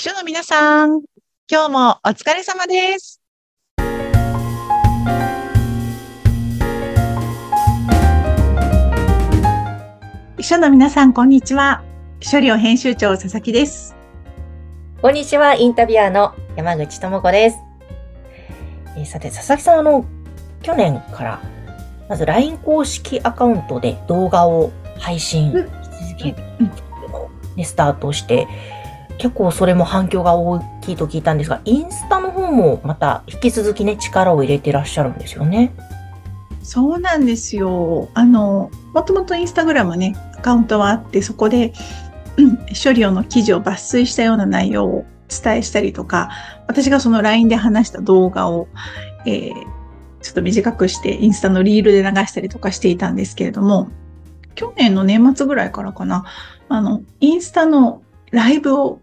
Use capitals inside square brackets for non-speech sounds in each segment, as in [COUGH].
秘書の皆さん、今日もお疲れ様です。秘書の皆さん、こんにちは。秘書寮編集長、佐々木です。こんにちは、インタビュアーの山口智子です。えーさて、佐々木さん、あの、去年から、まず LINE 公式アカウントで動画を配信、うん引き続き、ね、スタートして、結構それも反響が大きいと聞いたんですが、インスタの方もまた引き続きね、力を入れてらっしゃるんですよね。そうなんですよ。あの、もともとインスタグラムね、アカウントはあって、そこで、うん、処理用の記事を抜粋したような内容を伝えしたりとか、私がその LINE で話した動画を、えーちょっと短くしてインスタのリールで流したりとかしていたんですけれども、去年の年末ぐらいからかな、あの、インスタのライブを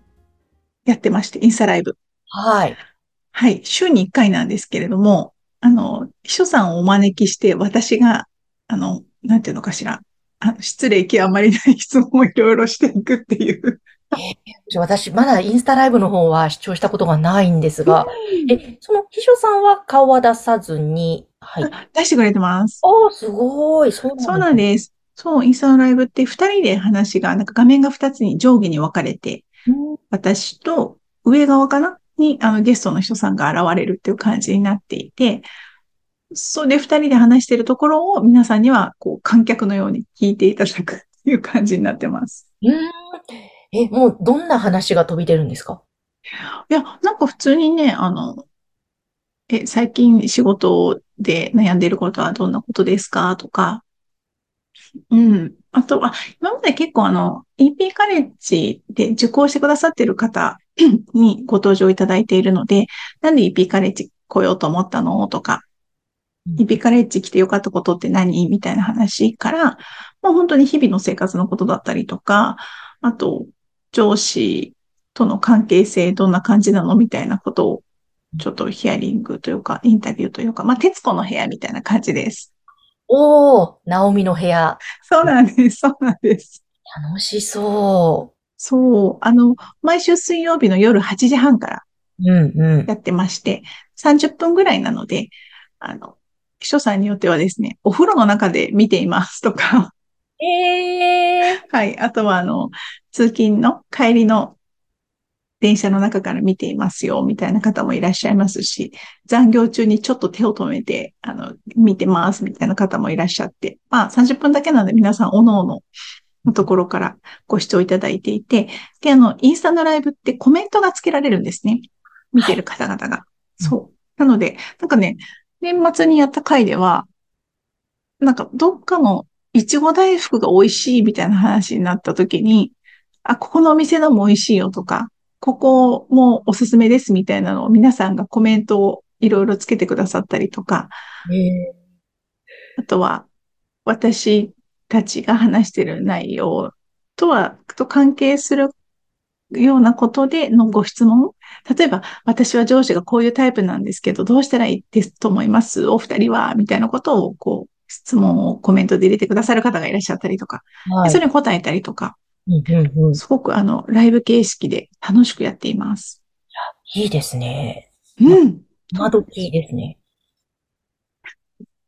やってまして、インスタライブ。はい。はい、週に1回なんですけれども、あの、秘書さんをお招きして、私が、あの、なんていうのかしら、あの失礼極まりない質問をいろいろしていくっていう。私、まだインスタライブの方は視聴したことがないんですが、え、その秘書さんは顔は出さずに、はい。あ出してくれてます。あ、すごい。そうなんそうなんでです。そう、インスタのライブって二人で話が、なんか画面が二つに上下に分かれて、私と上側かな？に、あの、ゲストの人さんが現れるっていう感じになっていて、それで二人で話しているところを皆さんには、こう、観客のように聞いていただくっていう感じになってます。うーん。え、もうどんな話が飛び出るんですか？いや、なんか普通にね、あの、え、最近仕事で悩んでいることはどんなことですか？とか、うん。あとは、今まで結構あの、EP カレッジで受講してくださっている方 [COUGHS] にご登場いただいているので、なんで EP カレッジ来ようと思ったのとか、EP カレッジ来てよかったことって何みたいな話から、まあ本当に日々の生活のことだったりとか、あと、上司との関係性どんな感じなのみたいなことを、ちょっとヒアリングというか、インタビューというか、まあ、徹子の部屋みたいな感じです。おー、ナオミの部屋。そうなんです。そうなんです。楽しそそう。あの、毎週水曜日の夜8時半からう。うんうん。やってまして、30分ぐらいなので、あの、秘書さんによってはですね、お風呂の中で見ていますとか、えー。はい。あとは、あの、通勤の帰りの電車の中から見ていますよ、みたいな方もいらっしゃいますし、残業中にちょっと手を止めて、あの、見てます、みたいな方もいらっしゃって、まあ、30分だけなので皆さん、おのおののところからご視聴いただいていて、で、あの、インスタのライブってコメントがつけられるんですね。見てる方々が。そう。なので、なんかね、年末にやった回では、なんか、どっかのいちご大福が美味しいみたいな話になった時に、あ、ここのお店のも美味しいよとか、ここもおすすめですみたいなのを皆さんがコメントをいろいろつけてくださったりとか、えあとは私たちが話している内容とは、と関係するようなことでのご質問。例えば、私は上司がこういうタイプなんですけど、どうしたらいいですと思います？お二人はみたいなことを、こう、質問をコメントで入れてくださる方がいらっしゃったりとか、ー、はい。でそれに答えたりとか、うん。すごくあの、ライブ形式で楽しくやっています。いいですね。うん。今時ですね。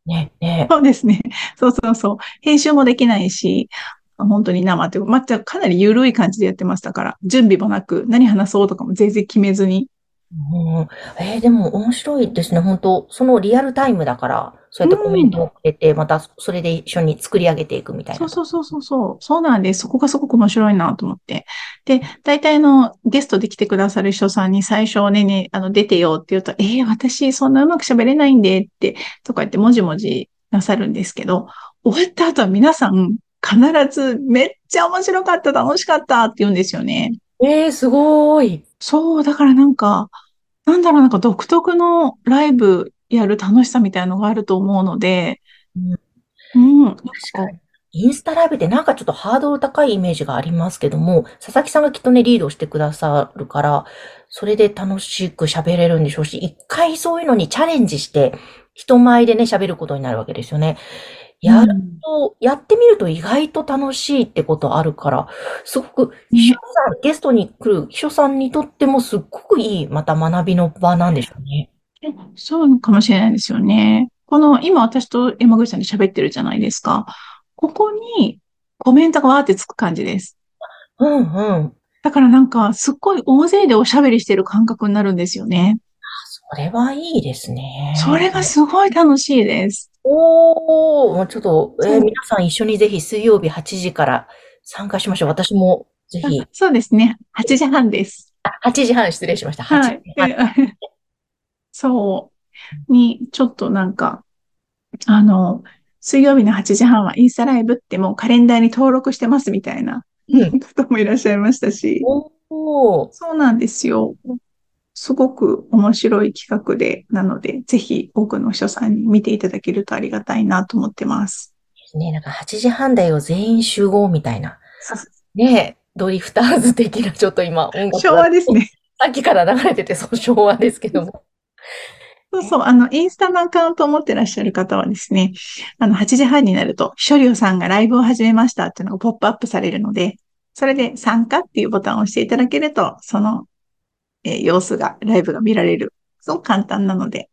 ね、ね。そうですね。そうそうそう。編集もできないし、本当に生ってまたかなり緩い感じでやってましたから、準備もなく、何話そうとかも全然決めずに。うん、えーでも面白いですね。本当そのリアルタイムだから、そうやってコメントをくれて、またそれで一緒に作り上げていくみたいな。そうそうそうそうそう。そうなんです。そこがすごく面白いなと思って。で、大体のゲストで来てくださる人さんに最初ね、ね、あの、出てよって言うと、えー、私そんなうまく喋れないんでって、とか言ってもじもじなさるんですけど、終わった後は皆さん必ずめっちゃ面白かった、楽しかったって言うんですよね。えー、すごい。そう、だからなんか、なんだろう、なんか独特のライブやる楽しさみたいなのがあると思うので、うんうん、確かに。インスタライブってなんかちょっとハードル高いイメージがありますけども、佐々木さんがきっとね、リードしてくださるから、それで楽しく喋れるんでしょうし、一回そういうのにチャレンジして、人前でね、喋ることになるわけですよね。やると、やってみると意外と楽しいってことあるから、すごく、秘書さん、ゲストに来る秘書さんにとってもすっごくいい、また学びの場なんでしょうね。そうかもしれないですよね。この、今私と山口さんで喋ってるじゃないですか。ここにコメントがわーってつく感じです。うんうん。だからなんか、すっごい大勢でおしゃべりしてる感覚になるんですよね。それはいいですね。それがすごい楽しいです。おー、もうちょっと、えーそう皆さん一緒にぜひ水曜日8時から参加しましょう。私もぜひ、そうですね。8時半です。あ、8時半失礼しました。8はい時半。[LAUGHS] そう。に、ちょっとなんか、あの、水曜日の8時半はインスタライブってもうカレンダーに登録してますみたいなうん方もいらっしゃいましたし。おー、そうなんですよ。すごく面白い企画で、なので、ぜひ多くの人さんに見ていただけるとありがたいなと思ってます。ね、なんか8時半だよ、全員集合みたいな。ねえ、ドリフターズ的なちょっと今音楽昭が和ですね。さっきから流れてて、そう、昭和ですけども。そうそう、あの、インスタのアカウントを持ってらっしゃる方はですね、あの、8時半になると、ショリオさんがライブを始めましたっていうのがポップアップされるので、それで参加っていうボタンを押していただけると、その、えー様子が、ライブが見られる。すごく簡単なので、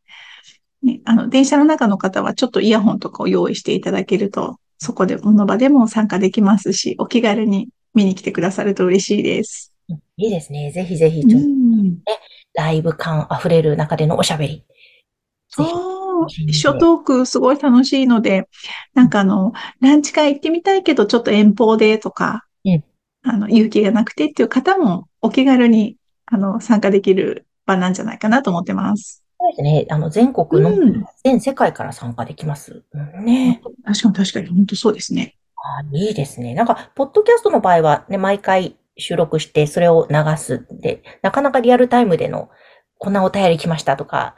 ね、あの、電車の中の方はちょっとイヤホンとかを用意していただけると、そこで、この場でも参加できますし、お気軽に見に来てくださると嬉しいです。いいですね。ぜひぜひ、うちょっとん。ライブ感あふれる中でのおしゃべり。ぜひそう、しんで一緒トークすごい楽しいので、なんかあの、ランチ会行ってみたいけど、ちょっと遠方でとか、うんあの、勇気がなくてっていう方もお気軽に、あの、参加できる場なんじゃないかなと思ってます。そうですね。あの、全国の、うん。全世界から参加できます。うんね。確かに確かに、本当そうですね。あいいですね。なんか、ポッドキャストの場合はね、毎回収録して、それを流すんで、なかなかリアルタイムでの、こんなお便り来ましたとか、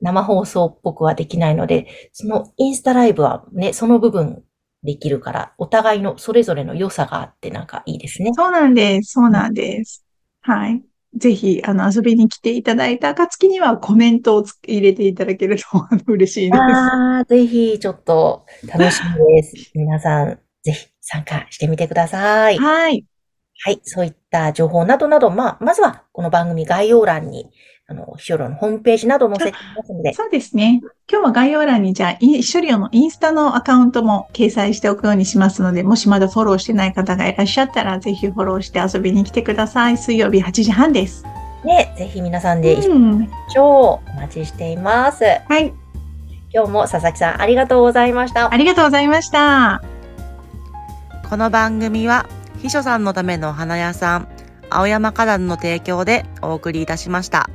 生放送っぽくはできないので、そのインスタライブはね、その部分できるから、お互いのそれぞれの良さがあってなんかいいですね。そうなんです。そうなんです。はい。ぜひ、あの、遊びに来ていただいた暁にはコメントをつ入れていただけると嬉しいです。ああ、ぜひ、ちょっと楽しみです。皆さん、ぜひ参加してみてください。はい。はい、そういった情報などなど、まあ、まずはこの番組概要欄に、あの、ヒョロのホームページなど載せていますので、そうですね。今日は概要欄にじゃあ、イショリオのインスタのアカウントも掲載しておくようにしますので、もしまだフォローしてない方がいらっしゃったら、ぜひフォローして遊びに来てください。水曜日8時半です。ね、ぜひ皆さんで一緒に。お待ちしています。はい。今日も佐々木さんありがとうございました。ありがとうございました。この番組は秘書さんのためのお花屋さん青山花壇の提供でお送りいたしました。